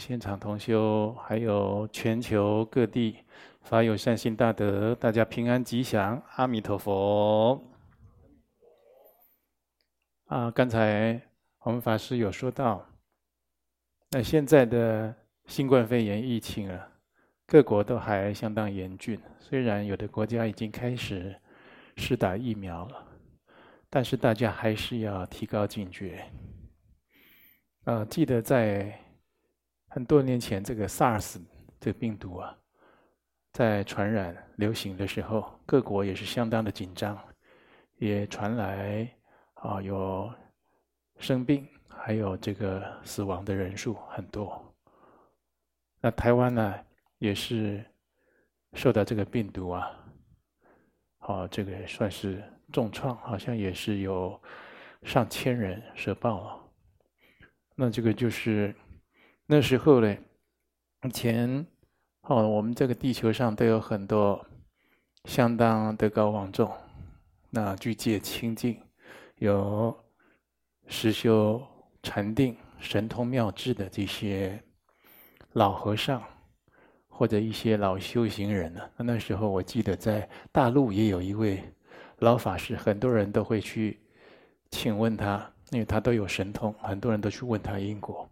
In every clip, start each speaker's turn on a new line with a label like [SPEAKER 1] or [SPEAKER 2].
[SPEAKER 1] 现场同修，还有全球各地法友善心大德，大家平安吉祥，阿弥陀佛。啊，刚才我们法师有说到，那现在的新冠肺炎疫情啊，各国都还相当严峻，虽然有的国家已经开始施打疫苗了。但是大家还是要提高警觉。啊，记得在很多年前，这个 SARS 这个病毒啊，在传染流行的时候，各国也是相当的紧张，也传来啊有生病，还有这个死亡的人数很多。那台湾呢，也是受到这个病毒啊，好，这个算是。重创好像也是有上千人舍报了，那这个就是那时候呢，以前哦，我们这个地球上都有很多相当德高望重，那具戒清净，有实修禅定、神通妙智的这些老和尚，或者一些老修行人呢。那时候我记得在大陆也有一位。老法师，很多人都会去请问他，因为他都有神通，很多人都去问他因果。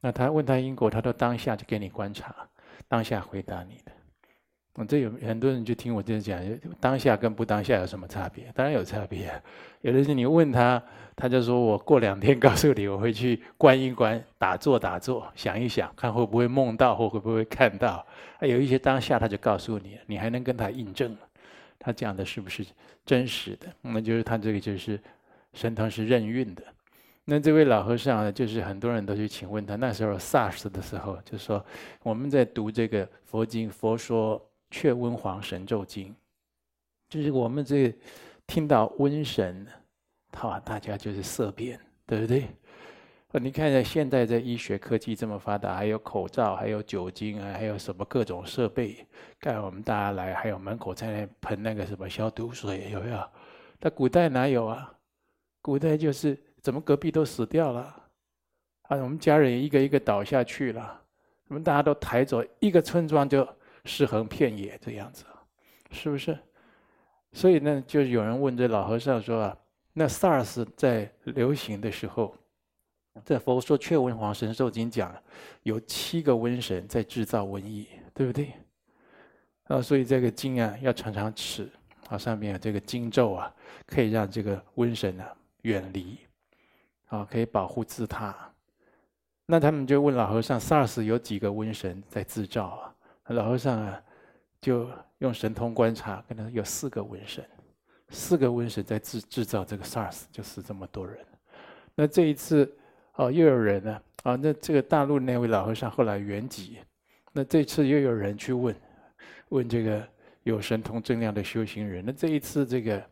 [SPEAKER 1] 那他问他因果，他都当下就给你观察，当下回答你的。我这有很多人就听我这样讲，当下跟不当下有什么差别？当然有差别。有的是你问他，他就说我过两天告诉你，我会去观一观，打坐打坐，想一想，看会不会梦到或会不会看到。还有一些当下他就告诉你，你还能跟他印证。他讲的是不是真实的？那就是他这个就是神通是任运的。那这位老和尚呢，就是很多人都去请问他。那时候 SARS 的时候，就说我们在读这个佛经，《佛说却温黄神咒经》，就是我们这听到瘟神，好，大家就是色变，对不对？你看一下，现在这医学科技这么发达，还有口罩，还有酒精啊，还有什么各种设备，盖我们大家来，还有门口在那喷那个什么消毒水，有没有？那古代哪有啊？古代就是怎么隔壁都死掉了，啊，我们家人一个一个倒下去了，我们大家都抬走，一个村庄就尸横遍野这样子，是不是？所以呢，就有人问这老和尚说啊，那 SARS 在流行的时候。在佛说《却温黄神咒经》讲，有七个瘟神在制造瘟疫，对不对？啊，所以这个经啊要常常持，啊上面有这个经咒啊，可以让这个瘟神啊远离，啊可以保护自他。那他们就问老和尚：SARS 有几个瘟神在制造啊？老和尚啊就用神通观察，可能有四个瘟神，四个瘟神在制制造这个 SARS，就死这么多人。那这一次。哦，又有人呢啊！那这个大陆那位老和尚后来圆寂，那这次又有人去问，问这个有神通正量的修行人。那这一次这个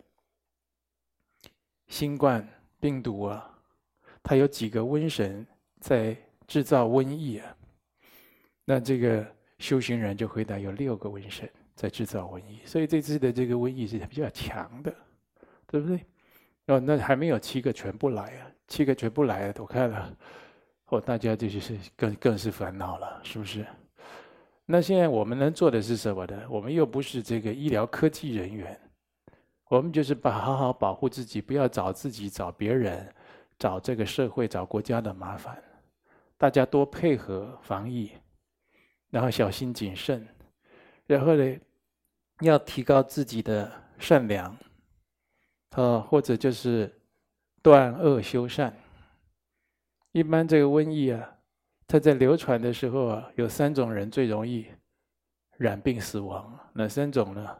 [SPEAKER 1] 新冠病毒啊，他有几个瘟神在制造瘟疫啊？那这个修行人就回答有六个瘟神在制造瘟疫，所以这次的这个瘟疫是比较强的，对不对？哦，那还没有七个全部来啊。七个全部来了，我看了，哦，大家这就是更更是烦恼了，是不是？那现在我们能做的是什么呢？我们又不是这个医疗科技人员，我们就是把好好保护自己，不要找自己、找别人、找这个社会、找国家的麻烦。大家多配合防疫，然后小心谨慎，然后呢，要提高自己的善良，啊，或者就是。断恶修善。一般这个瘟疫啊，它在流传的时候啊，有三种人最容易染病死亡。哪三种呢？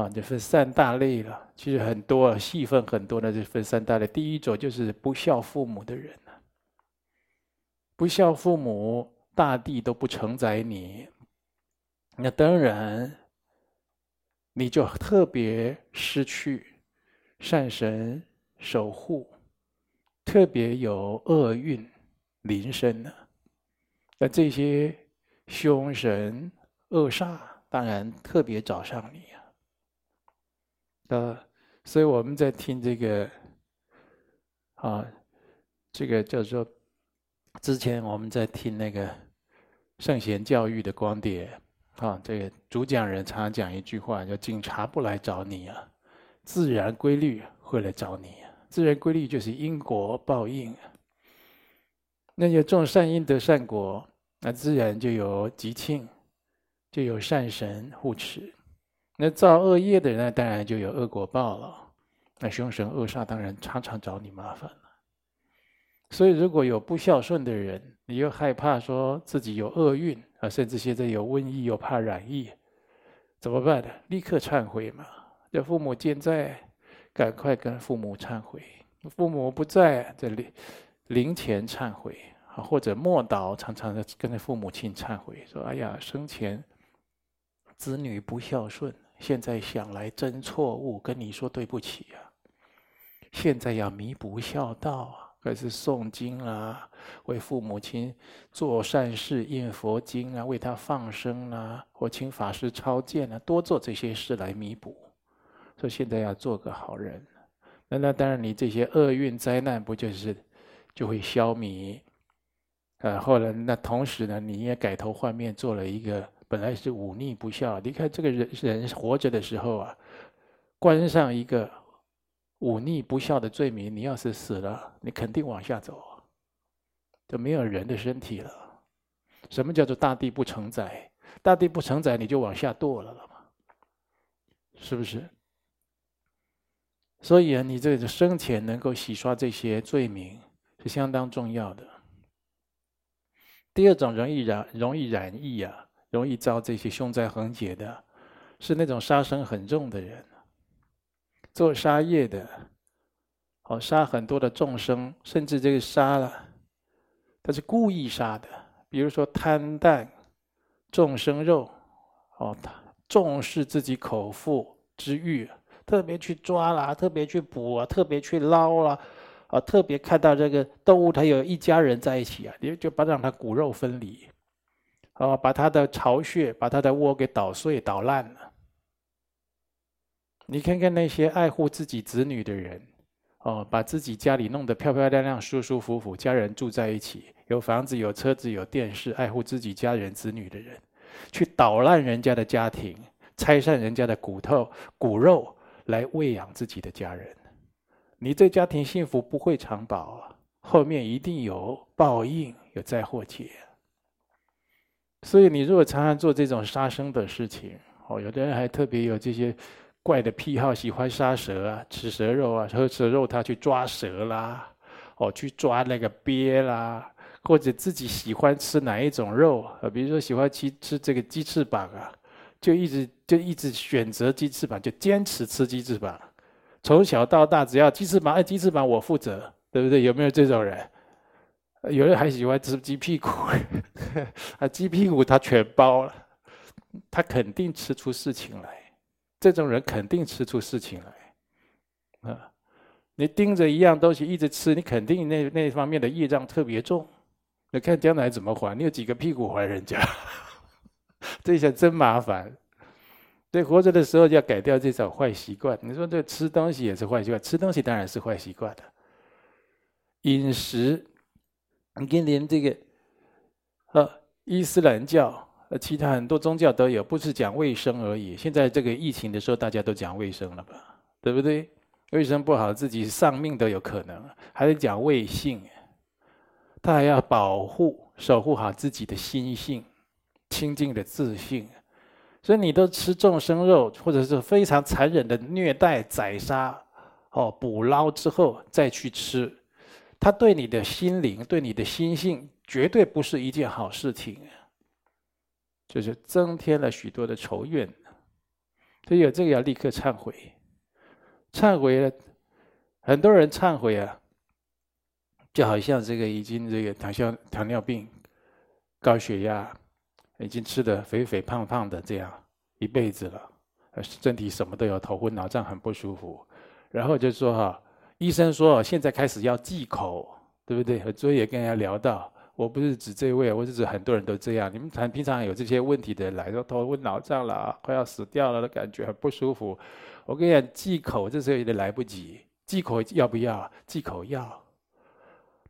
[SPEAKER 1] 啊，就分三大类了。其实很多细分很多的，就分三大类。第一种就是不孝父母的人。不孝父母，大地都不承载你，那当然你就特别失去善神。守护特别有厄运临身呢，那这些凶神恶煞当然特别找上你啊。呃，所以我们在听这个啊，这个叫做之前我们在听那个圣贤教育的光碟，啊，这个主讲人常常讲一句话，叫“警察不来找你啊，自然规律会来找你啊。自然规律就是因果报应。啊那就种善因得善果，那自然就有吉庆，就有善神护持。那造恶业的人呢，当然就有恶果报了。那凶神恶煞当然常常找你麻烦了。所以，如果有不孝顺的人，你又害怕说自己有厄运啊，甚至现在有瘟疫，又怕染疫，怎么办呢？立刻忏悔嘛！叫父母健在，赶快跟父母忏悔；父母不在，这里灵前忏悔啊，或者默祷，常常的跟着父母亲忏悔，说：“哎呀，生前子女不孝顺。”现在想来真错误，跟你说对不起呀、啊。现在要弥补孝道啊，可是诵经啊，为父母亲做善事、念佛经啊，为他放生啊，或请法师超荐啊，多做这些事来弥补。说现在要做个好人，那那当然，你这些厄运灾难不就是就会消弭？啊，后来那同时呢，你也改头换面做了一个。本来是忤逆不孝，你看这个人人活着的时候啊，关上一个忤逆不孝的罪名，你要是死了，你肯定往下走，就没有人的身体了。什么叫做大地不承载？大地不承载，你就往下堕了了嘛，是不是？所以啊，你这个生前能够洗刷这些罪名是相当重要的。第二种容易染容易染疫啊。容易遭这些凶灾横劫的，是那种杀生很重的人，做杀业的，哦，杀很多的众生，甚至这个杀了，他是故意杀的。比如说贪啖众生肉，哦，他重视自己口腹之欲，特别去抓啦，特别去捕啊，特别去捞啦，啊，特别看到这个动物，它有一家人在一起啊，你就把让它骨肉分离。哦，把他的巢穴，把他的窝给捣碎、捣烂了。你看看那些爱护自己子女的人，哦，把自己家里弄得漂漂亮亮、舒舒服服，家人住在一起，有房子、有车子、有电视，爱护自己家人子女的人，去捣烂人家的家庭，拆散人家的骨头、骨肉，来喂养自己的家人。你这家庭幸福不会长保啊，后面一定有报应，有灾祸劫。所以，你如果常常做这种杀生的事情，哦，有的人还特别有这些怪的癖好，喜欢杀蛇啊，吃蛇肉啊，喝蛇肉，他去抓蛇啦，哦，去抓那个鳖啦，或者自己喜欢吃哪一种肉啊，比如说喜欢吃吃这个鸡翅膀啊，就一直就一直选择鸡翅膀，就坚持吃鸡翅膀，从小到大，只要鸡翅膀，哎，鸡翅膀我负责，对不对？有没有这种人？有人还喜欢吃鸡屁股，啊，鸡屁股他全包了，他肯定吃出事情来。这种人肯定吃出事情来，啊，你盯着一样东西一直吃，你肯定那那方面的业障特别重。你看将来怎么还？你有几个屁股还人家？这下真麻烦。对，活着的时候就要改掉这种坏习惯。你说这吃东西也是坏习惯，吃东西当然是坏习惯的，饮食。你看，连这个，呃，伊斯兰教，呃，其他很多宗教都有，不是讲卫生而已。现在这个疫情的时候，大家都讲卫生了吧？对不对？卫生不好，自己丧命都有可能。还得讲卫性，他还要保护、守护好自己的心性、清净的自信。所以你都吃众生肉，或者是非常残忍的虐待、宰杀，哦，捕捞之后再去吃。他对你的心灵、对你的心性，绝对不是一件好事情，就是增添了许多的仇怨。所以有这个要立刻忏悔，忏悔了，很多人忏悔啊，就好像这个已经这个糖尿糖尿病、高血压，已经吃得肥肥胖胖的这样一辈子了，身体什么都有，头昏脑胀，很不舒服，然后就说哈。医生说：“现在开始要忌口，对不对？”所以也跟人家聊到，我不是指这位，我是指很多人都这样。你们常平常有这些问题的人来说头昏脑胀了，快要死掉了的感觉很不舒服。我跟你讲，忌口这时候有点来不及。忌口要不要？忌口要。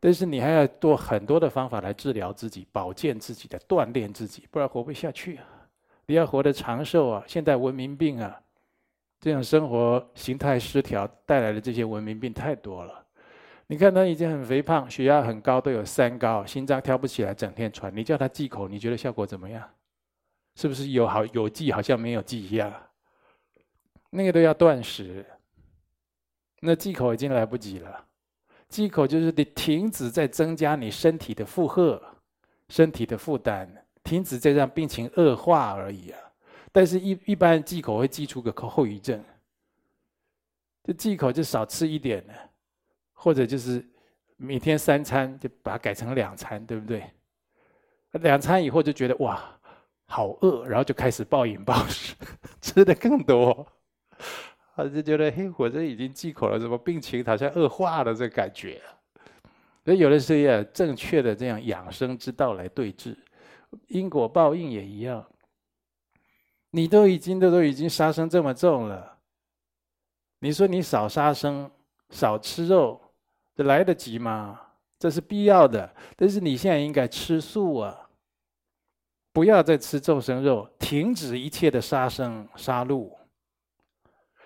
[SPEAKER 1] 但是你还要多很多的方法来治疗自己、保健自己的、锻炼自己，不然活不下去啊！你要活得长寿啊！现代文明病啊，这种生活形态失调带来的这些文明病太多了。你看他已经很肥胖，血压很高，都有三高，心脏跳不起来，整天喘。你叫他忌口，你觉得效果怎么样？是不是有好有忌，好像没有忌一样？那个都要断食，那忌口已经来不及了。忌口就是你停止在增加你身体的负荷、身体的负担，停止在让病情恶化而已啊。但是一，一般忌口会忌出个后遗症，这忌口就少吃一点呢。或者就是每天三餐就把它改成两餐，对不对？两餐以后就觉得哇，好饿，然后就开始暴饮暴食，吃的更多，他就觉得嘿，我这已经忌口了，怎么病情好像恶化了？这感觉，所以有的时候要正确的这样养生之道来对治，因果报应也一样。你都已经都都已经杀生这么重了，你说你少杀生，少吃肉。这来得及吗？这是必要的，但是你现在应该吃素啊！不要再吃众生肉，停止一切的杀生杀戮。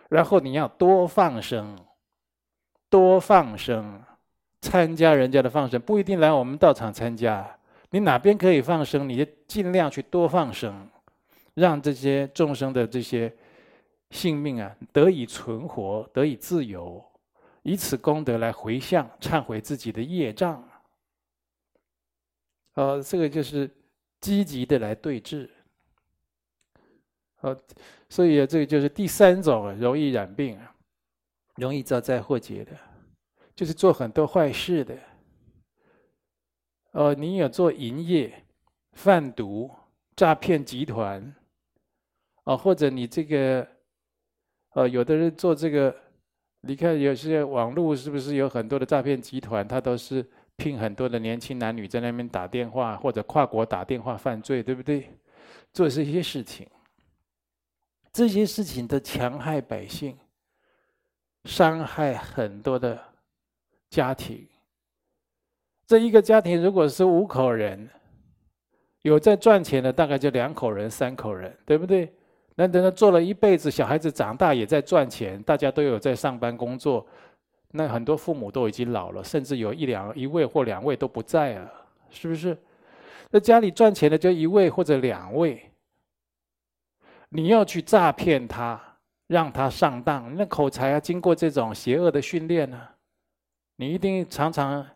[SPEAKER 1] 然后你要多放生，多放生，参加人家的放生，不一定来我们道场参加。你哪边可以放生，你就尽量去多放生，让这些众生的这些性命啊得以存活，得以自由。以此功德来回向、忏悔自己的业障，呃，这个就是积极的来对治，呃，所以这个就是第三种容易染病、容易遭灾祸劫的，就是做很多坏事的。呃，你有做淫业、贩毒、诈骗集团，啊，或者你这个，呃，有的人做这个。你看有些网络是不是有很多的诈骗集团？他都是聘很多的年轻男女在那边打电话，或者跨国打电话犯罪，对不对？做这些事情，这些事情都强害百姓，伤害很多的家庭。这一个家庭如果是五口人，有在赚钱的大概就两口人、三口人，对不对？那等他做了一辈子，小孩子长大也在赚钱，大家都有在上班工作，那很多父母都已经老了，甚至有一两一位或两位都不在了，是不是？那家里赚钱的就一位或者两位，你要去诈骗他，让他上当，那口才要经过这种邪恶的训练呢，你一定常常，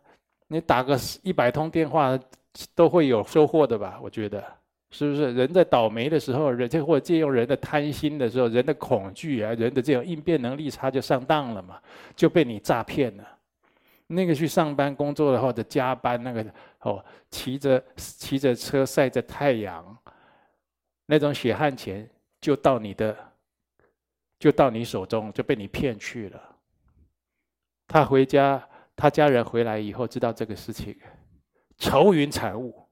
[SPEAKER 1] 你打个一百通电话都会有收获的吧？我觉得。是不是人在倒霉的时候，人或借用人的贪心的时候，人的恐惧啊，人的这种应变能力差就上当了嘛，就被你诈骗了。那个去上班工作的或者加班那个哦，骑着骑着车晒着太阳，那种血汗钱就到你的，就到你手中就被你骗去了。他回家，他家人回来以后知道这个事情，愁云惨雾。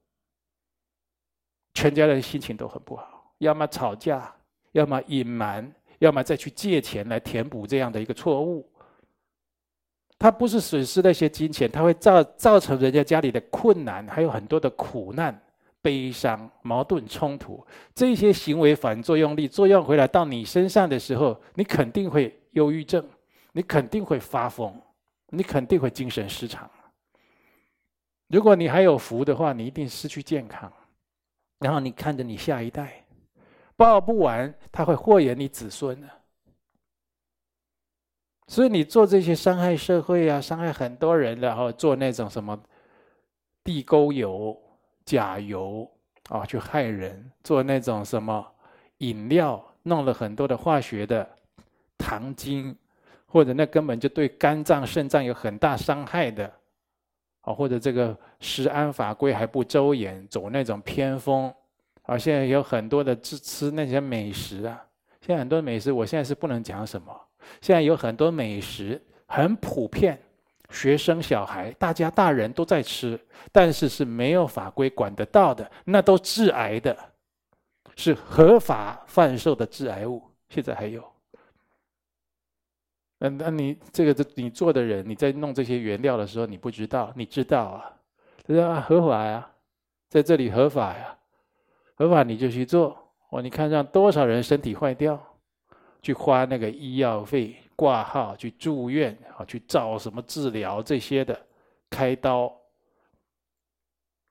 [SPEAKER 1] 全家人心情都很不好，要么吵架，要么隐瞒，要么再去借钱来填补这样的一个错误。他不是损失那些金钱，他会造造成人家家里的困难，还有很多的苦难、悲伤、矛盾冲突。这些行为反作用力作用回来到你身上的时候，你肯定会忧郁症，你肯定会发疯，你肯定会精神失常。如果你还有福的话，你一定失去健康。然后你看着你下一代，报不完，他会祸延你子孙的。所以你做这些伤害社会啊、伤害很多人，然后做那种什么地沟油、假油啊，去害人；做那种什么饮料，弄了很多的化学的糖精，或者那根本就对肝脏、肾脏有很大伤害的。啊，或者这个食安法规还不周延，走那种偏锋，啊，现在有很多的吃吃那些美食啊，现在很多美食，我现在是不能讲什么。现在有很多美食很普遍，学生小孩，大家大人都在吃，但是是没有法规管得到的，那都致癌的，是合法贩售的致癌物，现在还有。那那你这个你做的人，你在弄这些原料的时候，你不知道，你知道啊？他说啊，合法呀，在这里合法呀，合法你就去做。哦，你看让多少人身体坏掉，去花那个医药费、挂号、去住院啊，去照什么治疗这些的，开刀。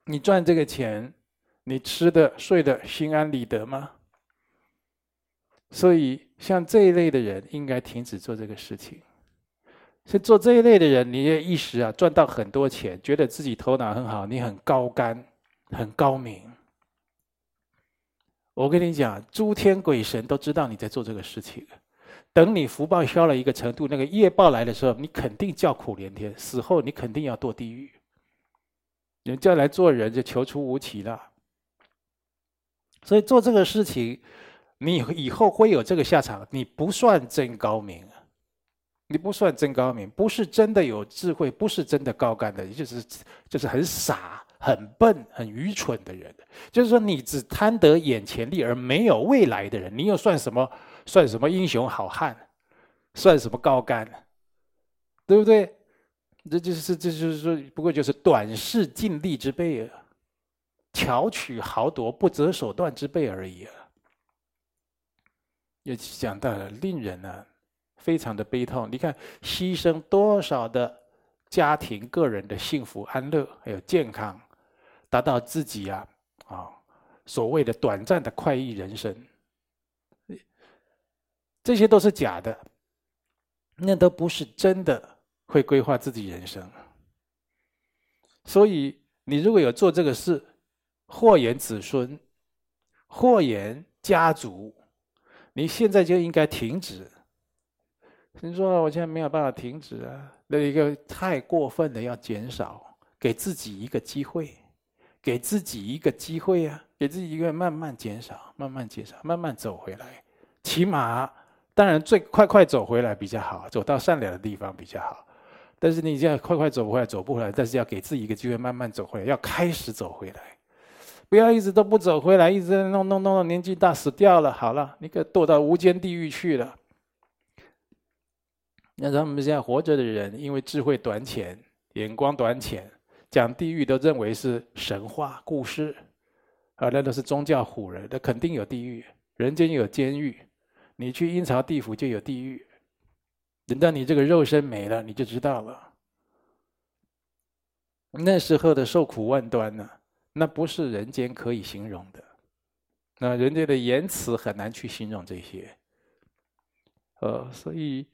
[SPEAKER 1] 你赚这个钱，你吃的睡的心安理得吗？所以，像这一类的人，应该停止做这个事情。是做这一类的人，你也一时啊赚到很多钱，觉得自己头脑很好，你很高干，很高明。我跟你讲，诸天鬼神都知道你在做这个事情。等你福报消了一个程度，那个业报来的时候，你肯定叫苦连天，死后你肯定要堕地狱。人家来做人就求出无期了。所以做这个事情，你以后会有这个下场。你不算真高明，你不算真高明，不是真的有智慧，不是真的高干的，就是就是很傻。很笨、很愚蠢的人，就是说你只贪得眼前利而没有未来的人，你又算什么？算什么英雄好汉？算什么高干？对不对？这就是这就是说，不过就是短视尽利之辈啊，巧取豪夺、不择手段之辈而已啊。也讲到了，令人呢、非常的悲痛。你看，牺牲多少的家庭、个人的幸福安乐，还有健康。达到自己呀，啊，所谓的短暂的快意人生，这些都是假的，那都不是真的会规划自己人生。所以，你如果有做这个事，祸延子孙，祸延家族，你现在就应该停止。你说我现在没有办法停止啊？那一个太过分的要减少，给自己一个机会。给自己一个机会啊！给自己一个慢慢减少，慢慢减少，慢慢走回来。起码，当然最快快走回来比较好，走到善良的地方比较好。但是你这样快快走不回来走不回来，但是要给自己一个机会，慢慢走回来，要开始走回来。不要一直都不走回来，一直在弄弄弄到年纪大死掉了。好了，你可堕到无间地狱去了。那他们现在活着的人，因为智慧短浅，眼光短浅。讲地狱都认为是神话故事，啊，那都是宗教唬人。那肯定有地狱，人间有监狱，你去阴曹地府就有地狱。等到你这个肉身没了，你就知道了。那时候的受苦万端呢，那不是人间可以形容的。那人家的言辞很难去形容这些。呃，所以，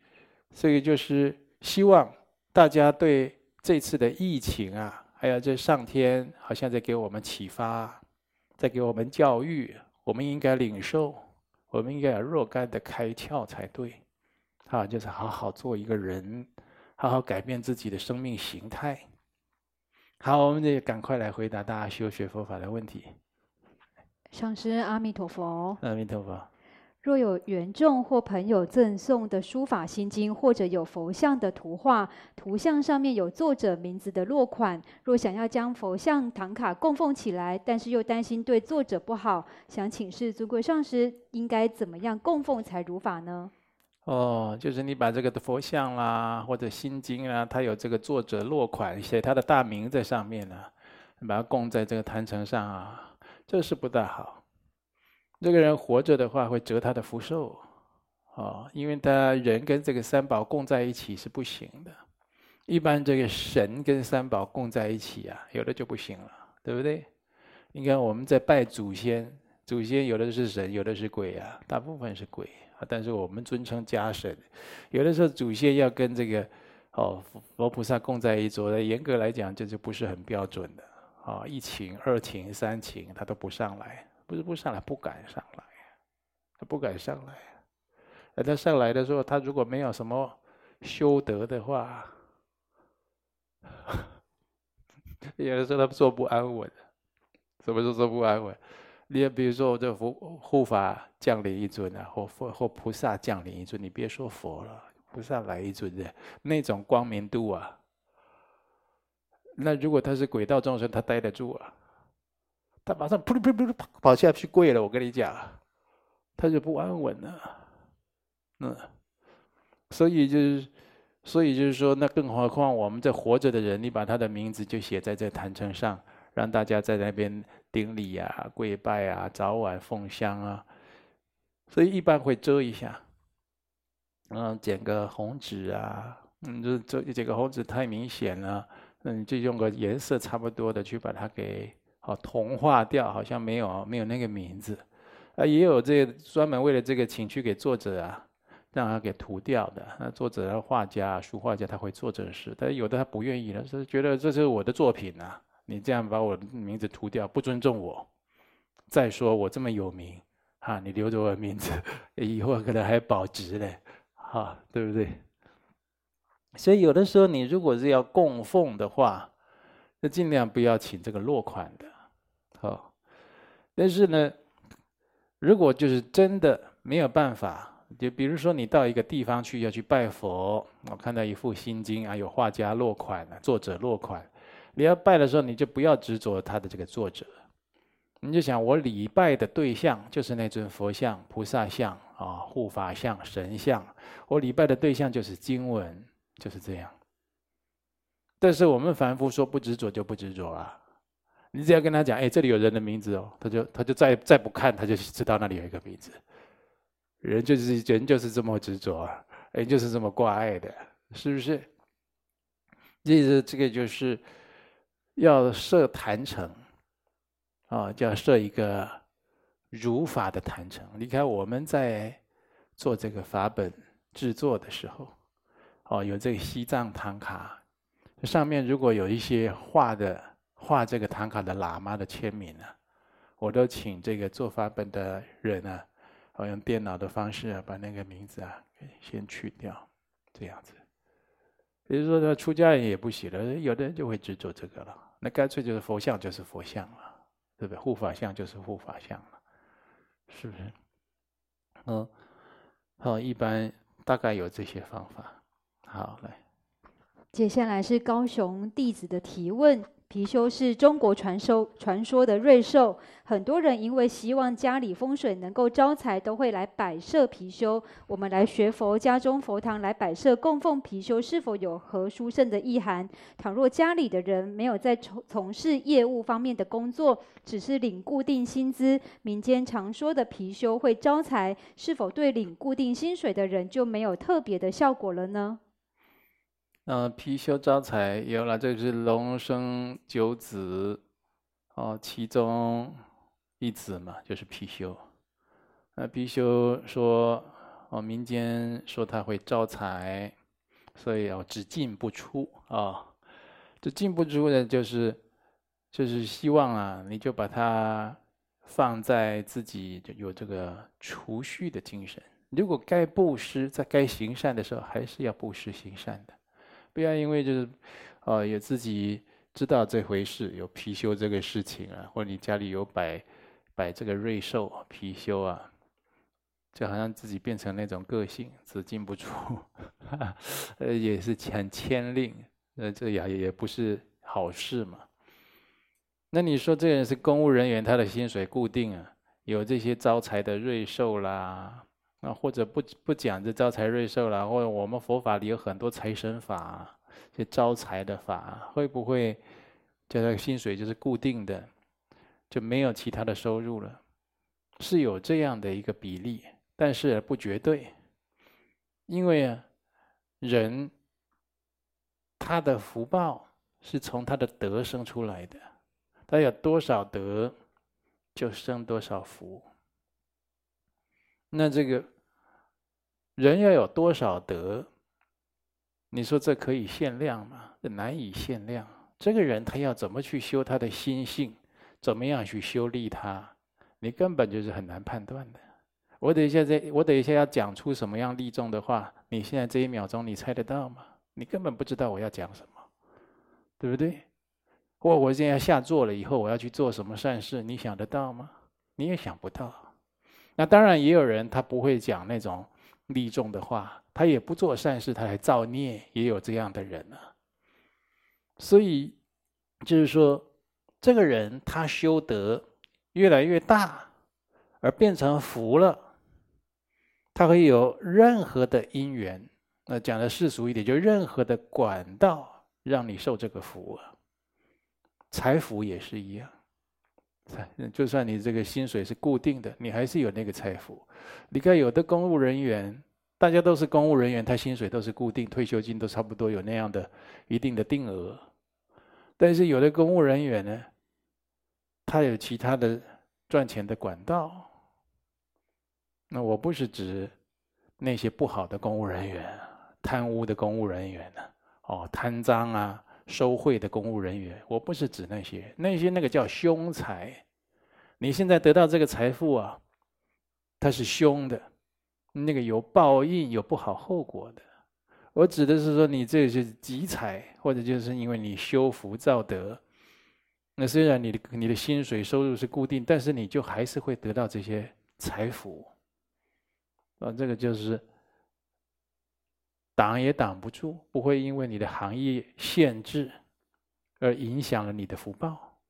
[SPEAKER 1] 所以就是希望大家对这次的疫情啊。还有这上天好像在给我们启发，在给我们教育，我们应该领受，我们应该有若干的开窍才对，啊，就是好好做一个人，好好改变自己的生命形态。好，我们得赶快来回答大家修学佛法的问题。
[SPEAKER 2] 上师阿弥陀佛。
[SPEAKER 1] 阿弥陀佛。
[SPEAKER 2] 若有缘众或朋友赠送的书法心经，或者有佛像的图画，图像上面有作者名字的落款，若想要将佛像唐卡供奉起来，但是又担心对作者不好，想请示尊贵上师，应该怎么样供奉才如法呢？
[SPEAKER 1] 哦，就是你把这个佛像啦，或者心经啊，它有这个作者落款，写他的大名在上面呢，把它供在这个坛城上啊，这是不大好。这个人活着的话，会折他的福寿，哦，因为他人跟这个三宝供在一起是不行的。一般这个神跟三宝供在一起啊，有的就不行了，对不对？你看我们在拜祖先，祖先有的是神，有的是鬼啊，大部分是鬼，但是我们尊称家神。有的时候祖先要跟这个哦佛菩萨共在一桌的，严格来讲，这就不是很标准的啊，一请、二请、三请，他都不上来。不是不上来，不敢上来，他不敢上来。而他上来的时候，他如果没有什么修德的话，有的时候他坐不安稳。什么时候坐不安稳？你比如说，这佛护法降临一尊啊，或佛或菩萨降临一尊，你别说佛了，菩萨来一尊的，那种光明度啊，那如果他是鬼道众生，他待得住啊？他马上噗噜噗噜噜跑下去跪了，我跟你讲，他就不安稳了。嗯，所以就是，所以就是说，那更何况我们这活着的人，你把他的名字就写在这坛城上，让大家在那边顶礼啊、跪拜啊、早晚奉香啊，所以一般会遮一下，嗯，剪个红纸啊，嗯，就这这个红纸太明显了，嗯，就用个颜色差不多的去把它给好同化掉，好像没有没有那个名字。啊，也有这专门为了这个请去给作者啊，让他给涂掉的。那作者、画家、书画家，他会做这事。但有的他不愿意了，是觉得这是我的作品啊，你这样把我的名字涂掉，不尊重我。再说我这么有名，哈，你留着我的名字，以后可能还保值嘞，哈，对不对？所以有的时候你如果是要供奉的话，那尽量不要请这个落款的，好。但是呢。如果就是真的没有办法，就比如说你到一个地方去要去拜佛，我看到一幅心经啊，有画家落款的，作者落款，你要拜的时候，你就不要执着他的这个作者，你就想我礼拜的对象就是那尊佛像、菩萨像啊、护法像、神像，我礼拜的对象就是经文，就是这样。但是我们凡夫说不执着就不执着啊。你只要跟他讲，哎，这里有人的名字哦，他就他就再再不看，他就知道那里有一个名字。人就是人就是这么执着啊，人就是这么挂碍的，是不是？意思这个就是要设坛城啊，就要设一个如法的坛城。你看我们在做这个法本制作的时候，哦，有这个西藏唐卡，上面如果有一些画的。画这个唐卡的喇嘛的签名呢，我都请这个做法本的人啊，我用电脑的方式啊，把那个名字啊先去掉，这样子。比如说，他出家人也不行了，有的人就会执着这个了。那干脆就是佛像就是佛像了，对不对？护法像就是护法像了，是不是？嗯，好，一般大概有这些方法。好，来，
[SPEAKER 2] 接下来是高雄弟子的提问。貔貅是中国传说传说的瑞兽，很多人因为希望家里风水能够招财，都会来摆设貔貅。我们来学佛，家中佛堂来摆设供奉貔貅，是否有何殊胜的意涵？倘若家里的人没有在从从事业务方面的工作，只是领固定薪资，民间常说的貔貅会招财，是否对领固定薪水的人就没有特别的效果了呢？
[SPEAKER 1] 嗯，貔貅招财有了，这是龙生九子，哦，其中一子嘛，就是貔貅。那貔貅说，哦，民间说他会招财，所以要只进不出啊。这进不出呢，就是就是希望啊，你就把它放在自己就有这个储蓄的精神。如果该布施，在该行善的时候，还是要布施行善的。不要因为就是，哦，有自己知道这回事，有貔貅这个事情啊，或者你家里有摆摆这个瑞兽貔貅啊，就好像自己变成那种个性，只进不出，呃，也是很牵令，呃，这也也不是好事嘛。那你说这个人是公务人员，他的薪水固定啊，有这些招财的瑞兽啦。啊，或者不不讲这招财瑞兽了，或者我们佛法里有很多财神法，这招财的法，会不会这个薪水就是固定的，就没有其他的收入了？是有这样的一个比例，但是不绝对，因为啊，人他的福报是从他的德生出来的，他有多少德，就生多少福。那这个人要有多少德？你说这可以限量吗？这难以限量。这个人他要怎么去修他的心性？怎么样去修利他？你根本就是很难判断的。我等一下再，我等一下要讲出什么样利众的话，你现在这一秒钟你猜得到吗？你根本不知道我要讲什么，对不对？或我现在下座了以后，我要去做什么善事？你想得到吗？你也想不到。那当然，也有人他不会讲那种利众的话，他也不做善事，他还造孽，也有这样的人呢。所以，就是说，这个人他修德越来越大，而变成福了，他会有任何的因缘那讲的世俗一点，就任何的管道让你受这个福啊，财福也是一样。就算你这个薪水是固定的，你还是有那个财富。你看有的公务人员，大家都是公务人员，他薪水都是固定，退休金都差不多有那样的一定的定额。但是有的公务人员呢，他有其他的赚钱的管道。那我不是指那些不好的公务人员，贪污的公务人员呢，哦，贪赃啊。收贿的公务人员，我不是指那些，那些那个叫凶财。你现在得到这个财富啊，它是凶的，那个有报应、有不好后果的。我指的是说，你这是集财，或者就是因为你修福造德。那虽然你的你的薪水收入是固定，但是你就还是会得到这些财富。啊，这个就是。挡也挡不住，不会因为你的行业限制而影响了你的福报，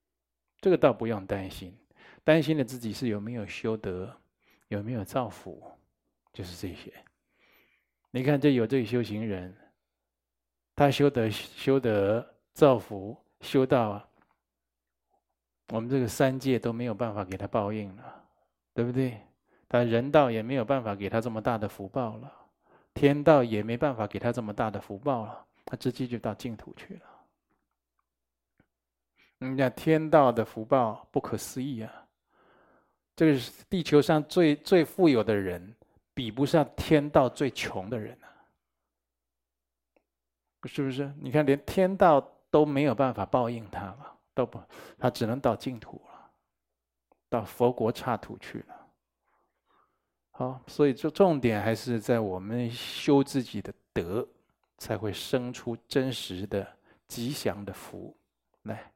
[SPEAKER 1] 这个倒不用担心。担心的自己是有没有修德，有没有造福，就是这些。你看，这有这个修行人，他修德、修德、造福，修到我们这个三界都没有办法给他报应了，对不对？他人道也没有办法给他这么大的福报了。天道也没办法给他这么大的福报了，他直接就到净土去了。人家天道的福报不可思议啊！这个是地球上最最富有的人，比不上天道最穷的人啊！是不是？你看，连天道都没有办法报应他了，都不，他只能到净土了，到佛国刹土去了。好，所以这重点还是在我们修自己的德，才会生出真实的吉祥的福。来，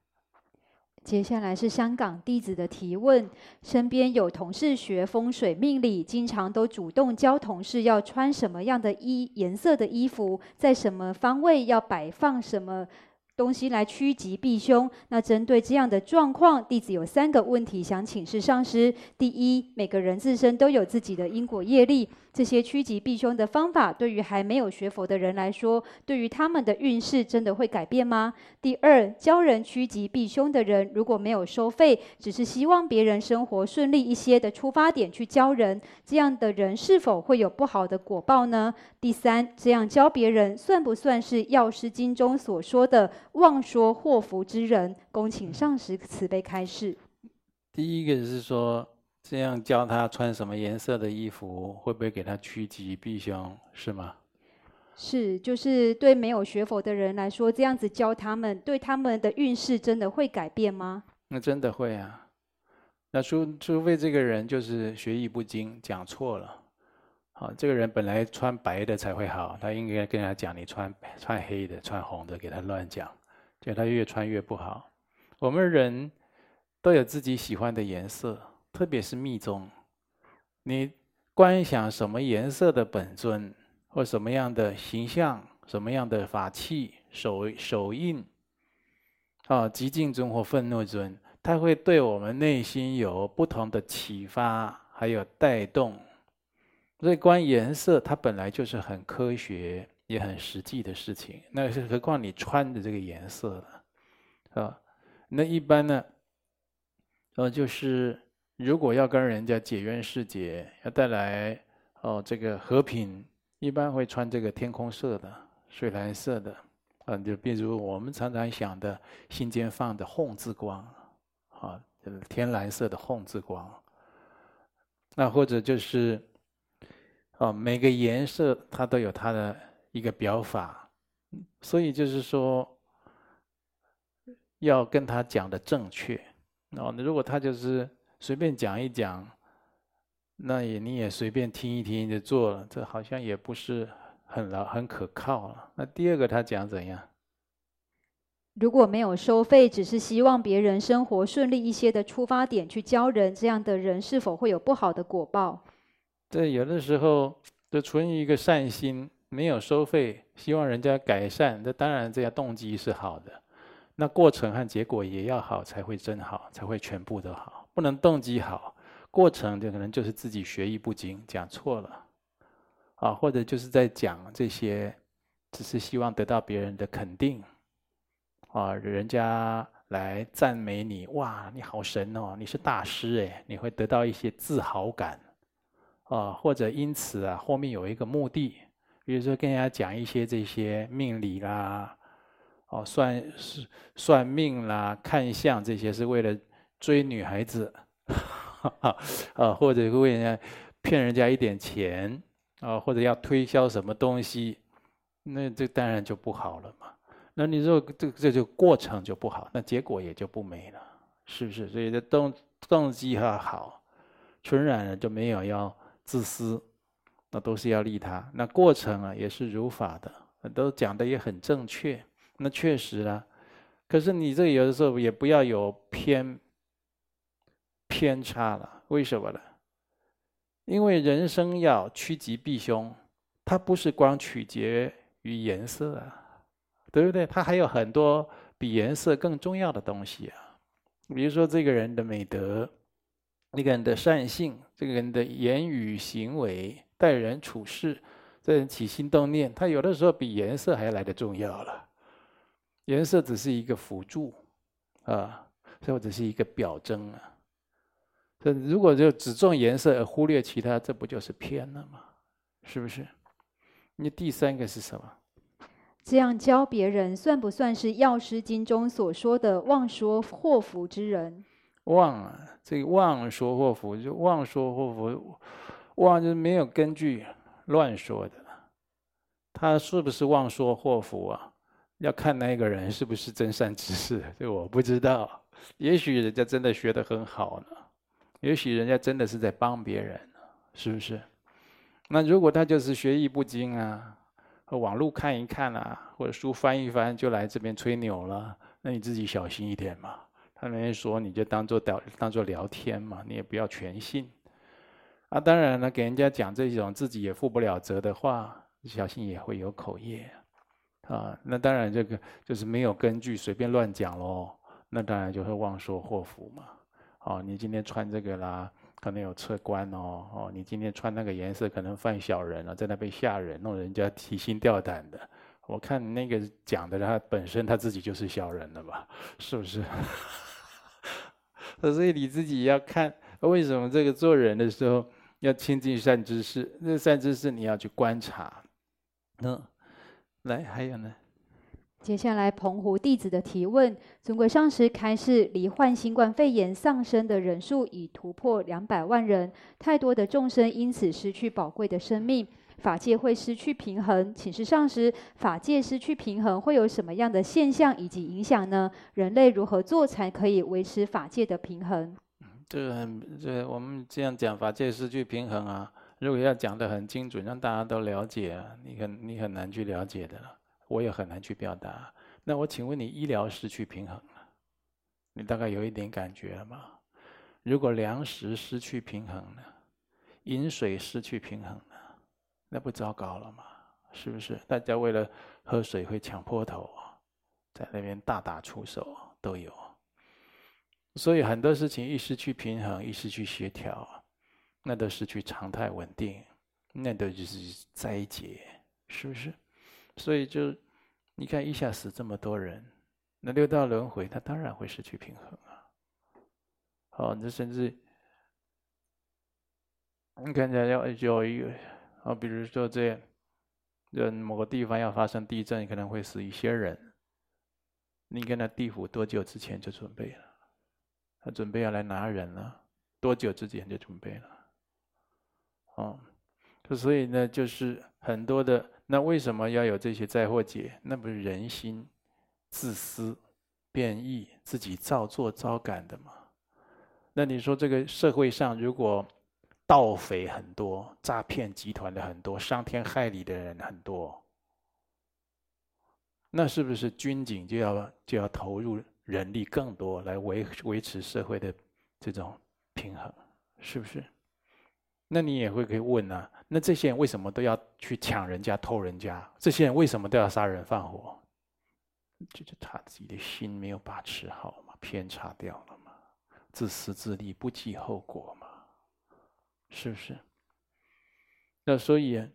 [SPEAKER 2] 接下来是香港弟子的提问：身边有同事学风水命理，经常都主动教同事要穿什么样的衣颜色的衣服，在什么方位要摆放什么。东西来趋吉避凶。那针对这样的状况，弟子有三个问题想请示上师。第一，每个人自身都有自己的因果业力。这些趋吉避凶的方法，对于还没有学佛的人来说，对于他们的运势真的会改变吗？第二，教人趋吉避凶的人，如果没有收费，只是希望别人生活顺利一些的出发点去教人，这样的人是否会有不好的果报呢？第三，这样教别人，算不算是《药师经》中所说的妄说祸福之人？恭请上师慈悲开示。
[SPEAKER 1] 第一个是说。这样教他穿什么颜色的衣服，会不会给他趋吉避凶，是吗？
[SPEAKER 2] 是，就是对没有学佛的人来说，这样子教他们，对他们的运势真的会改变吗？
[SPEAKER 1] 那真的会啊。那除除非这个人就是学艺不精，讲错了。好，这个人本来穿白的才会好，他应该跟他讲，你穿穿黑的、穿红的，给他乱讲，就他越穿越不好。我们人都有自己喜欢的颜色。特别是密宗，你观想什么颜色的本尊，或什么样的形象，什么样的法器、手手印，啊，寂静尊或愤怒尊，它会对我们内心有不同的启发，还有带动。所以观颜色，它本来就是很科学也很实际的事情。那是何况你穿的这个颜色了，啊，那一般呢，呃，就是。如果要跟人家结缘释结，要带来哦这个和平，一般会穿这个天空色的、水蓝色的，啊，就比如我们常常想的心间放的红之光，啊，就是天蓝色的红之光。那或者就是，哦，每个颜色它都有它的一个表法，所以就是说，要跟他讲的正确。哦，那如果他就是。随便讲一讲，那也你也随便听一听就做了，这好像也不是很牢很可靠了。那第二个他讲怎样？
[SPEAKER 2] 如果没有收费，只是希望别人生活顺利一些的出发点去教人，这样的人是否会有不好的果报？
[SPEAKER 1] 对，有的时候就存于一个善心，没有收费，希望人家改善，那当然这样动机是好的。那过程和结果也要好，才会真好，才会全部都好。不能动机好，过程就可能就是自己学艺不精，讲错了，啊，或者就是在讲这些，只是希望得到别人的肯定，啊，人家来赞美你，哇，你好神哦，你是大师哎，你会得到一些自豪感，啊，或者因此啊，后面有一个目的，比如说跟人家讲一些这些命理啦，哦，算是算命啦、看相这些，是为了追女孩子，啊，或者为人家骗人家一点钱。啊，或者要推销什么东西，那这当然就不好了嘛。那你说这这就过程就不好，那结果也就不美了，是不是？所以这动动机要好，纯然呢就没有要自私，那都是要利他。那过程啊也是如法的，都讲的也很正确。那确实啊，可是你这有的时候也不要有偏偏差了，为什么呢？因为人生要趋吉避凶，它不是光取决于颜色啊，对不对？它还有很多比颜色更重要的东西啊。比如说这个人的美德，那个人的善性，这个人的言语行为、待人处事，这人起心动念，他有的时候比颜色还来得重要了。颜色只是一个辅助啊，或者是一个表征啊。如果就只重颜色而忽略其他，这不就是偏了吗？是不是？你第三个是什么？
[SPEAKER 2] 这样教别人算不算是《药师经》中所说的妄说祸福之人？
[SPEAKER 1] 妄啊，这个妄说祸福，就妄说祸福，妄就是没有根据，乱说的。他是不是妄说祸福啊？要看那个人是不是真善知识，这我不知道。也许人家真的学得很好呢。也许人家真的是在帮别人，是不是？那如果他就是学艺不精啊，网络看一看啊，或者书翻一翻就来这边吹牛了，那你自己小心一点嘛。他们说你就当做聊当做聊天嘛，你也不要全信。啊，当然了，给人家讲这种自己也负不了责的话，小心也会有口业啊。那当然这个就是没有根据随便乱讲喽，那当然就会妄说祸福嘛。哦，你今天穿这个啦，可能有车关哦。哦，你今天穿那个颜色，可能犯小人了，在那边吓人，弄人家提心吊胆的。我看你那个讲的，他本身他自己就是小人了吧？是不是？所以你自己要看，为什么这个做人的时候要亲近善知识？那善知识你要去观察。嗯，来，还有呢？
[SPEAKER 2] 接下来，澎湖弟子的提问：尊贵上师开示，罹患新冠肺炎丧生的人数已突破两百万人，太多的众生因此失去宝贵的生命，法界会失去平衡。请示上师，法界失去平衡会有什么样的现象以及影响呢？人类如何做才可以维持法界的平衡？
[SPEAKER 1] 这个很，这个我们这样讲，法界失去平衡啊，如果要讲得很精准，让大家都了解啊，你很你很难去了解的了。我也很难去表达。那我请问你，医疗失去平衡了，你大概有一点感觉了吗？如果粮食失去平衡了，饮水失去平衡了，那不糟糕了吗？是不是？大家为了喝水会抢破头，在那边大打出手都有。所以很多事情一失去平衡，一失去协调，那都失去常态稳定，那都就是灾劫，是不是？所以就，你看一下死这么多人，那六道轮回，他当然会失去平衡啊。好，这甚至，你看起来要有一个，啊，比如说这样，这某个地方要发生地震，可能会死一些人。你看那地府多久之前就准备了？他准备要来拿人了，多久之前就准备了？哦，所以呢，就是很多的。那为什么要有这些灾祸劫？那不是人心自私、变异、自己造作招感的吗？那你说这个社会上如果盗匪很多、诈骗集团的很多、伤天害理的人很多，那是不是军警就要就要投入人力更多来维维持社会的这种平衡？是不是？那你也会可以问啊，那这些人为什么都要去抢人家、偷人家？这些人为什么都要杀人放火？就是他自己的心没有把持好嘛，偏差掉了嘛，自私自利、不计后果嘛，是不是？那所以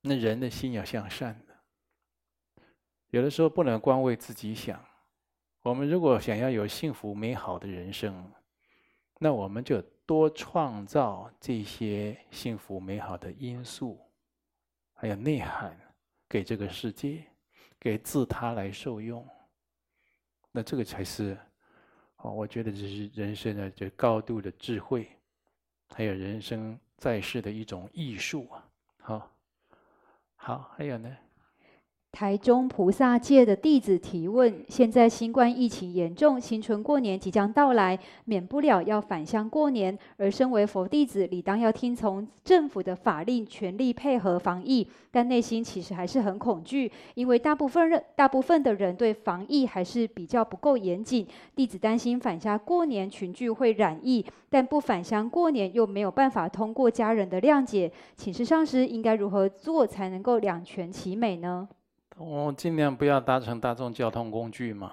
[SPEAKER 1] 那人的心要向善的，有的时候不能光为自己想。我们如果想要有幸福美好的人生，那我们就多创造这些幸福美好的因素，还有内涵给这个世界，给自他来受用。那这个才是，哦，我觉得这是人生的这高度的智慧，还有人生在世的一种艺术啊。好，好，还有呢？
[SPEAKER 2] 台中菩萨界的弟子提问：现在新冠疫情严重，新春过年即将到来，免不了要返乡过年。而身为佛弟子，理当要听从政府的法令，全力配合防疫。但内心其实还是很恐惧，因为大部分人、大部分的人对防疫还是比较不够严谨。弟子担心返乡过年群聚会染疫，但不返乡过年又没有办法通过家人的谅解。请示上师，应该如何做才能够两全其美呢？
[SPEAKER 1] 我尽量不要搭乘大众交通工具嘛。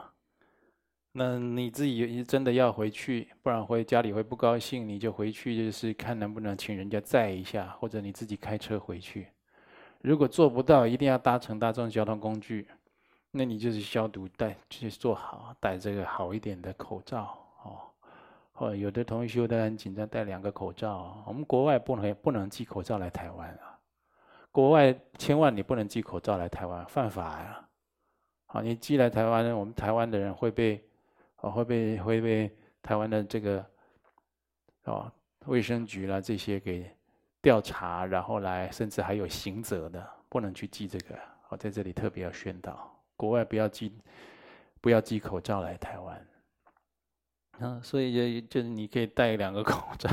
[SPEAKER 1] 那你自己真的要回去，不然回家里会不高兴，你就回去，就是看能不能请人家载一下，或者你自己开车回去。如果做不到，一定要搭乘大众交通工具，那你就是消毒戴，就是做好戴这个好一点的口罩哦。或有的同学都很紧张，戴两个口罩。我们国外不能不能寄口罩来台湾啊。国外千万你不能寄口罩来台湾，犯法呀！好，你寄来台湾，我们台湾的人会被，哦，会被会被台湾的这个，哦，卫生局啦这些给调查，然后来甚至还有刑责的，不能去寄这个。我在这里特别要宣导，国外不要寄，不要寄口罩来台湾。嗯，所以就就是你可以戴两个 口罩，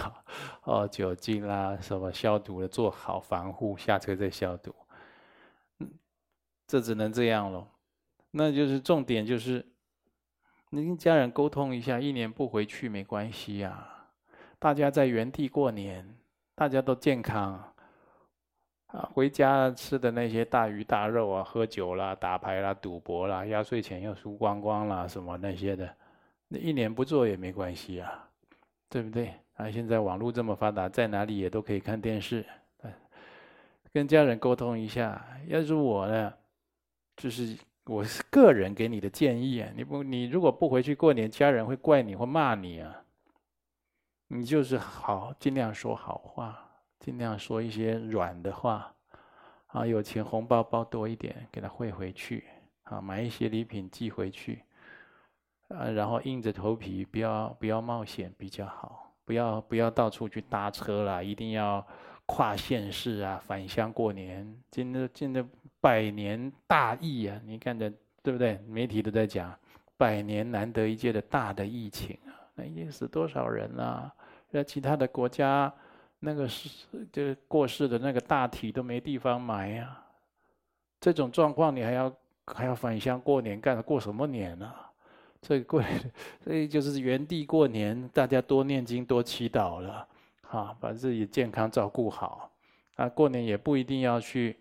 [SPEAKER 1] 哦，酒精啦，什么消毒的做好防护，下车再消毒。嗯，这只能这样咯。那就是重点就是，你跟家人沟通一下，一年不回去没关系呀。大家在原地过年，大家都健康。啊，回家吃的那些大鱼大肉啊，喝酒啦、打牌啦、赌博啦，压岁钱又输光光啦，什么那些的。那一年不做也没关系啊，对不对？啊，现在网络这么发达，在哪里也都可以看电视。跟家人沟通一下。要是我呢，就是我是个人给你的建议啊。你不，你如果不回去过年，家人会怪你或骂你啊。你就是好，尽量说好话，尽量说一些软的话。啊，有钱红包包多一点，给他汇回去。啊，买一些礼品寄回去。啊，然后硬着头皮，不要不要冒险比较好，不要不要到处去搭车啦，一定要跨县市啊，返乡过年，真的真的百年大疫啊！你看的对不对？媒体都在讲百年难得一见的大的疫情啊，那已经死多少人了？那其他的国家那个是就过世的那个大体都没地方埋呀，这种状况你还要还要返乡过年干过什么年呢？所以过，所以就是原地过年，大家多念经、多祈祷了，哈，把自己健康照顾好。啊，过年也不一定要去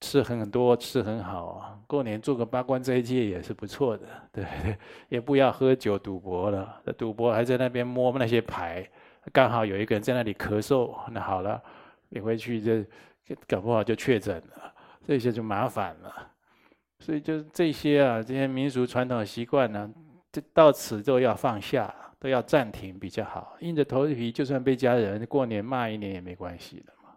[SPEAKER 1] 吃很多、吃很好。过年做个八关斋戒也是不错的，对对？也不要喝酒、赌博了。赌博还在那边摸那些牌，刚好有一个人在那里咳嗽，那好了，你回去就搞不好就确诊了，这些就麻烦了。所以就是这些啊，这些民俗传统习惯呢，这到此都要放下，都要暂停比较好。硬着头皮，就算被家人过年骂一年也没关系的嘛，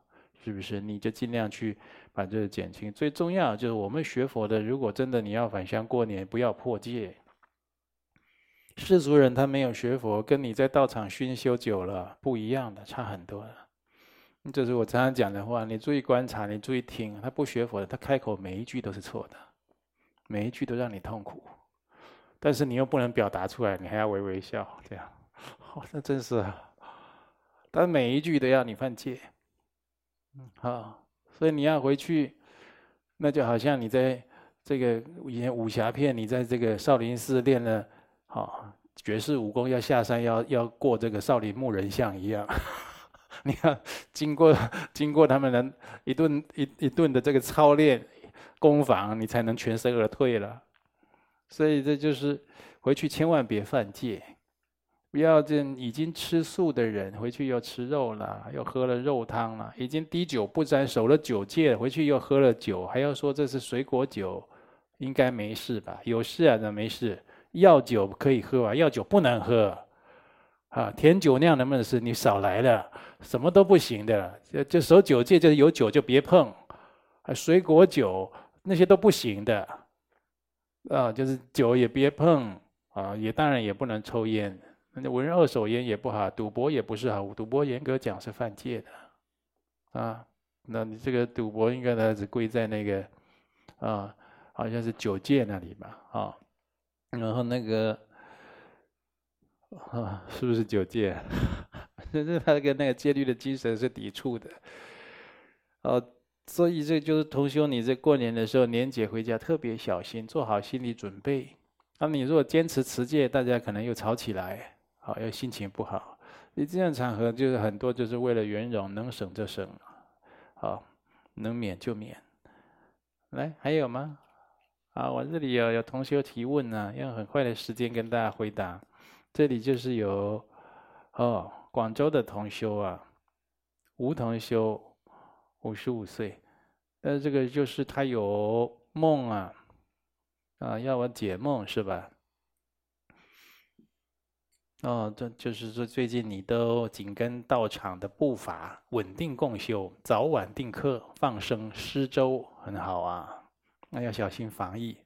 [SPEAKER 1] 是不是？你就尽量去把这个减轻。最重要就是我们学佛的，如果真的你要返乡过年，不要破戒。世俗人他没有学佛，跟你在道场熏修久了不一样的，差很多的。这是我常常讲的话，你注意观察，你注意听。他不学佛的，他开口每一句都是错的。每一句都让你痛苦，但是你又不能表达出来，你还要微微笑，这样，哦，那真是，但每一句都要你犯戒，嗯，好，所以你要回去，那就好像你在这个演武侠片，你在这个少林寺练了，好绝世武功，要下山要要过这个少林木人巷一样，你要经过经过他们的一顿一一顿的这个操练。攻防，你才能全身而退了，所以这就是回去千万别犯戒，不要这已经吃素的人回去又吃肉了，又喝了肉汤了；已经滴酒不沾，守了酒戒，回去又喝了酒，还要说这是水果酒，应该没事吧？有事啊，那没事。药酒可以喝啊，药酒不能喝。啊，甜酒酿能不能吃？你少来了，什么都不行的。就就守九戒，就是有酒就别碰。啊，水果酒那些都不行的。啊，就是酒也别碰啊，也当然也不能抽烟。那闻二手烟也不好，赌博也不是好，赌博严格讲是犯戒的，啊，那你这个赌博应该呢是归在那个，啊，好像是九戒那里吧，啊，然后那个，啊，是不是九戒？这是他跟那个戒律的精神是抵触的，哦，所以这就是同修，你在过年的时候年节回家特别小心，做好心理准备。那你如果坚持持戒，大家可能又吵起来。好，要心情不好，你这样场合就是很多，就是为了圆融，能省就省，好，能免就免。来，还有吗？啊，我这里有有同学提问呢，用很快的时间跟大家回答。这里就是有哦，广州的同修啊，吴同修，五十五岁，那这个就是他有梦啊，啊，要我解梦是吧？哦，这就是说，最近你都紧跟道场的步伐，稳定共修，早晚定课，放生施粥，很好啊。那要小心防疫，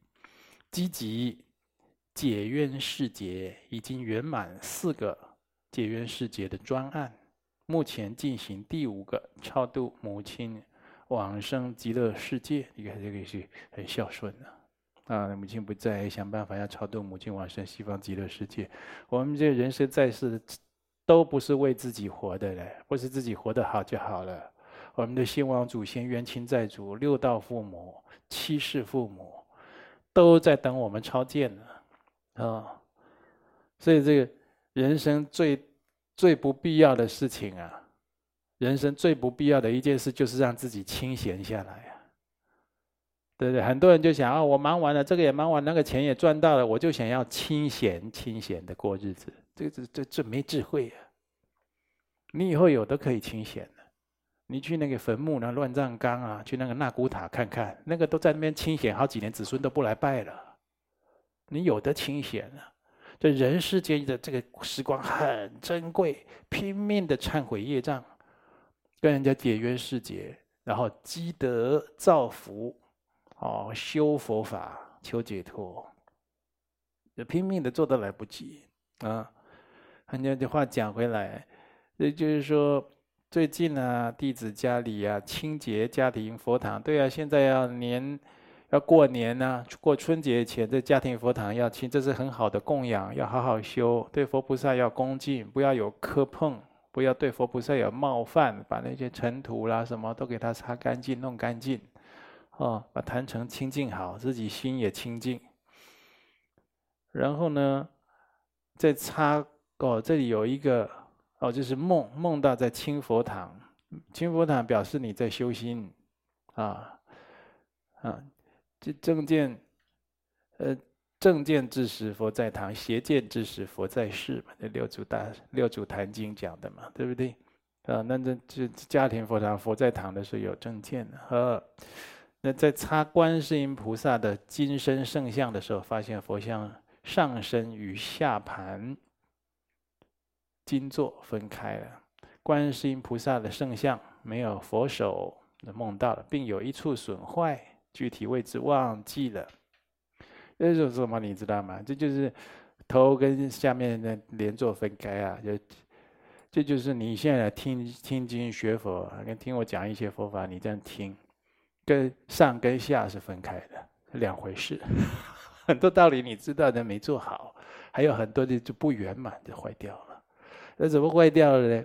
[SPEAKER 1] 积极解冤释结，已经圆满四个解冤释结的专案，目前进行第五个超度母亲往生极乐世界。你看这个是很孝顺的。啊，母亲不在，想办法要超度母亲往生西方极乐世界。我们这人生在世，都不是为自己活的嘞，不是自己活得好就好了。我们的先王祖先、冤亲债主、六道父母、七世父母，都在等我们超荐呢。啊，所以这个人生最最不必要的事情啊，人生最不必要的一件事，就是让自己清闲下来。对对，很多人就想啊，我忙完了，这个也忙完，那个钱也赚到了，我就想要清闲清闲的过日子。这这这这没智慧啊！你以后有的可以清闲的，你去那个坟墓那乱葬岗啊，去那个纳古塔看看，那个都在那边清闲好几年，子孙都不来拜了。你有的清闲啊，这人世间的这个时光很珍贵，拼命的忏悔业障，跟人家解冤释结，然后积德造福。哦，修佛法求解脱，就拼命的做都来不及啊！人家的话讲回来，也就是说，最近啊，弟子家里啊，清洁家庭佛堂。对啊，现在要年要过年呢、啊，过春节前，这家庭佛堂要清，这是很好的供养，要好好修。对佛菩萨要恭敬，不要有磕碰，不要对佛菩萨有冒犯，把那些尘土啦什么都给他擦干净，弄干净。哦，把坛城清净好，自己心也清净。然后呢，再擦哦，这里有一个哦，就是梦梦到在清佛堂，清佛堂表示你在修心啊啊，这正见呃正见之时佛在堂，邪见之时佛在世嘛，这六祖大六祖坛经讲的嘛，对不对？啊，那这这家庭佛堂佛在堂的时候有正见的呵那在擦观世音菩萨的金身圣像的时候，发现佛像上身与下盘金座分开了。观世音菩萨的圣像没有佛手，梦到了，并有一处损坏，具体位置忘记了。这是什么？你知道吗？这就是头跟下面的连坐分开啊！就这就是你现在听听经学佛，跟听我讲一些佛法，你这样听。跟上跟下是分开的两回事，很多道理你知道的没做好，还有很多的就不圆满就坏掉了。那怎么坏掉了呢？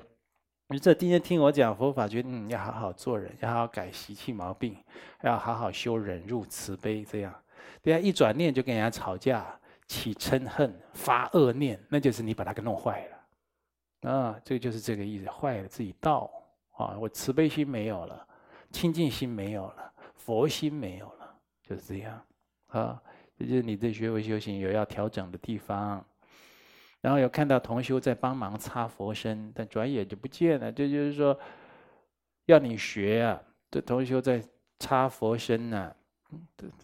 [SPEAKER 1] 你这今天听我讲佛法，觉得嗯要好好做人，要好好改习气毛病，要好好修忍辱慈悲，这样。等下一转念就跟人家吵架，起嗔恨，发恶念，那就是你把它给弄坏了。啊，这就是这个意思，坏了自己道啊，我慈悲心没有了，清净心没有了。佛心没有了，就是这样，啊，这就是你对学佛修行有要调整的地方。然后有看到同修在帮忙擦佛身，但转眼就不见了。这就，是说，要你学啊，这同修在擦佛身呢、啊。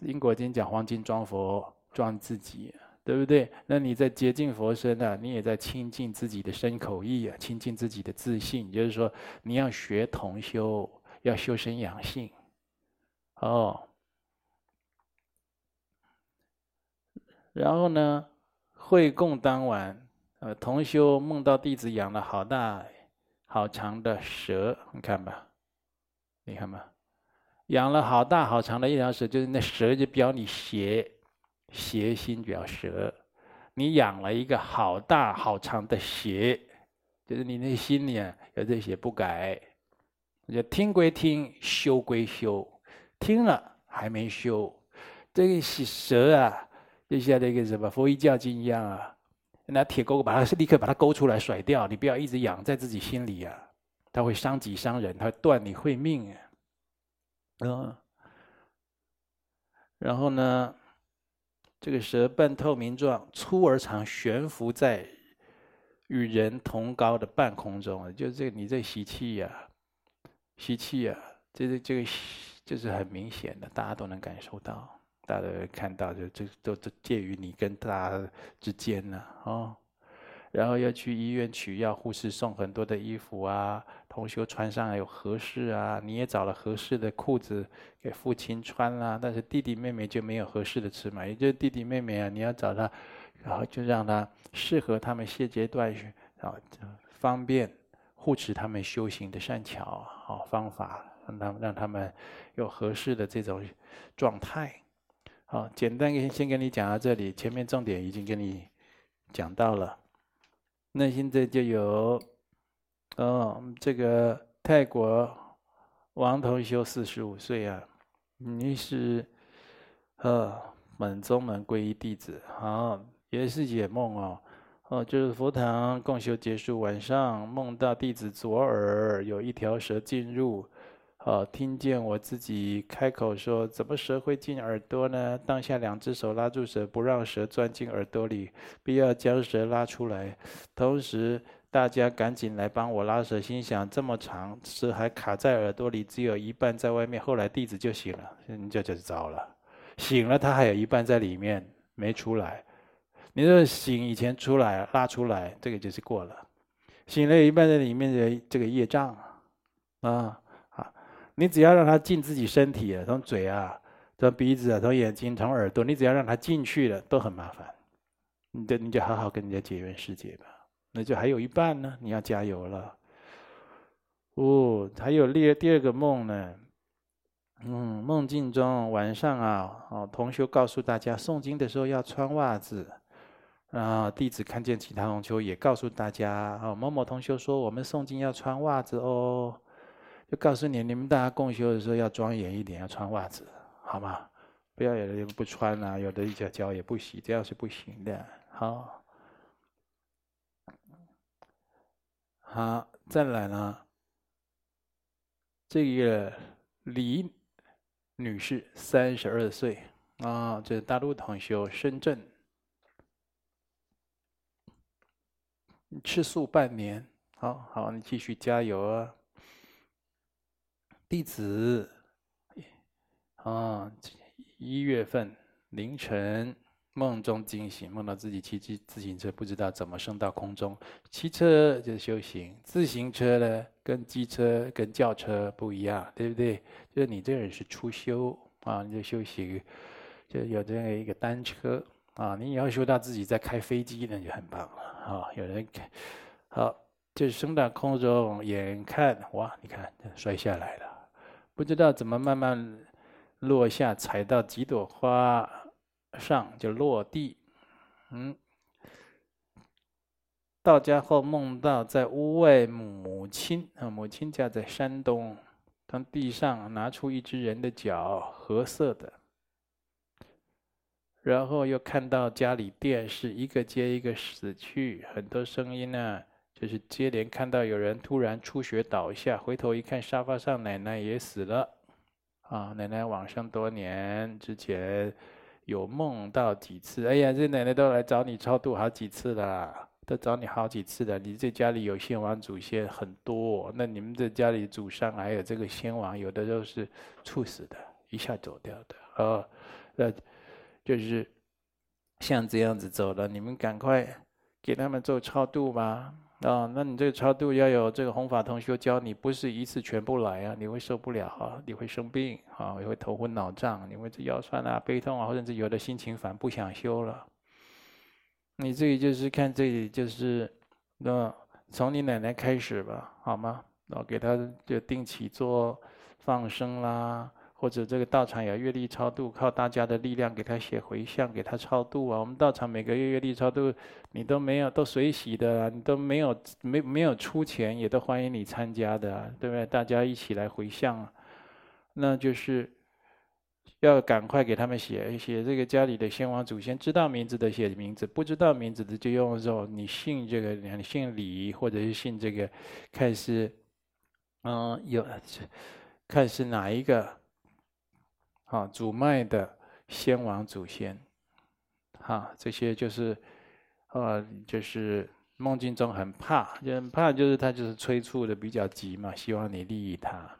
[SPEAKER 1] 因果经讲黄金装佛，装自己，对不对？那你在接近佛身啊，你也在亲近自己的身口意啊，亲近自己的自信。就是说，你要学同修，要修身养性，哦。然后呢，会供当晚，呃，同修梦到弟子养了好大、好长的蛇，你看吧，你看吧，养了好大好长的一条蛇，就是那蛇就表你邪，邪心表蛇。你养了一个好大好长的邪，就是你那心里啊有这些不改，就听归听，修归修，听了还没修，这个蛇啊。就像那个什么《佛一教经》一样啊，拿铁钩把它立刻把它勾出来甩掉，你不要一直养在自己心里啊，它会伤己伤人，它会断你会命啊。嗯，然后呢，这个蛇半透明状，粗而长，悬浮在与人同高的半空中，就这个你这习气呀，习气呀，这个这个就是很明显的，大家都能感受到。大家都看到就这都都介于你跟他之间呢，哦，然后要去医院取药，护士送很多的衣服啊，同修穿上有合适啊，你也找了合适的裤子给父亲穿啦，但是弟弟妹妹就没有合适的尺码，也就是弟弟妹妹啊，你要找他，然后就让他适合他们现阶段，啊，方便护持他们修行的善巧好方法，让他们让他们有合适的这种状态。好，简单跟先跟你讲到这里，前面重点已经跟你讲到了。那现在就有，哦，这个泰国王同修四十五岁啊，你是呃本宗门皈依弟子，好，也是解梦哦，哦，就是佛堂共修结束，晚上梦到弟子左耳有一条蛇进入。哦，听见我自己开口说：“怎么蛇会进耳朵呢？”当下两只手拉住蛇，不让蛇钻进耳朵里，必要将蛇拉出来。同时，大家赶紧来帮我拉扯，心想：这么长，蛇还卡在耳朵里，只有一半在外面。后来弟子就醒了，你这就糟了。醒了，他还有一半在里面没出来。你说醒以前出来拉出来，这个就是过了。醒了一半在里面的这个业障啊。你只要让他进自己身体啊，从嘴啊，从鼻子啊，从眼睛，从耳朵，你只要让他进去了，都很麻烦。你就你就好好跟人家结缘世界吧。那就还有一半呢，你要加油了。哦，还有第第二个梦呢。嗯，梦境中晚上啊，哦，同修告诉大家，诵经的时候要穿袜子。啊，弟子看见其他同修也告诉大家，哦，某某同修说，我们诵经要穿袜子哦。就告诉你，你们大家共修的时候要庄严一点，要穿袜子，好吗？不要有的不穿啊，有的一脚脚也不洗，这样是不行的。好，啊，再来呢。这个李女士，三十二岁啊，这大陆同修，深圳，吃素半年，好好，你继续加油啊！弟子，啊，一月份凌晨梦中惊醒，梦到自己骑自自行车，不知道怎么升到空中。骑车就是修行，自行车呢跟机车跟轿车不一样，对不对？就是你这个人是初修啊，你就修行，就有这样一个单车啊。你要修到自己在开飞机，那就很棒了啊。有人好，就是升到空中，眼看哇，你看摔下来了。不知道怎么慢慢落下，踩到几朵花上就落地。嗯，到家后梦到在屋外母亲啊，母亲家在山东，从地上拿出一只人的脚，褐色的。然后又看到家里电视一个接一个死去，很多声音呢。就是接连看到有人突然出血倒下，回头一看沙发上奶奶也死了，啊，奶奶往生多年之前有梦到几次，哎呀，这奶奶都来找你超度好几次了，都找你好几次了。你这家里有先王祖先很多，那你们这家里祖上还有这个先王，有的都是猝死的，一下走掉的，哦，那就是像这样子走了，你们赶快给他们做超度吧。啊、那你这个超度要有这个弘法同修教你，不是一次全部来啊，你会受不了啊，你会生病啊，你会头昏脑胀，你会这腰酸啊、背痛啊，或者是有的心情烦，不想修了。你这里就是看这里就是，那从你奶奶开始吧，好吗？然后给他就定期做放生啦。或者这个道场有月历超度，靠大家的力量给他写回向，给他超度啊！我们道场每个月月历超度，你都没有都随喜的啊，你都没有没没有出钱，也都欢迎你参加的，对不对？大家一起来回向啊，那就是要赶快给他们写写这个家里的先王祖先，知道名字的写名字，不知道名字的就用说你姓这个，你姓李，或者是姓这个，看是嗯有看是哪一个。啊，主脉的先王祖先，哈，这些就是，呃，就是梦境中很怕，就很怕，就是他就是催促的比较急嘛，希望你利益他。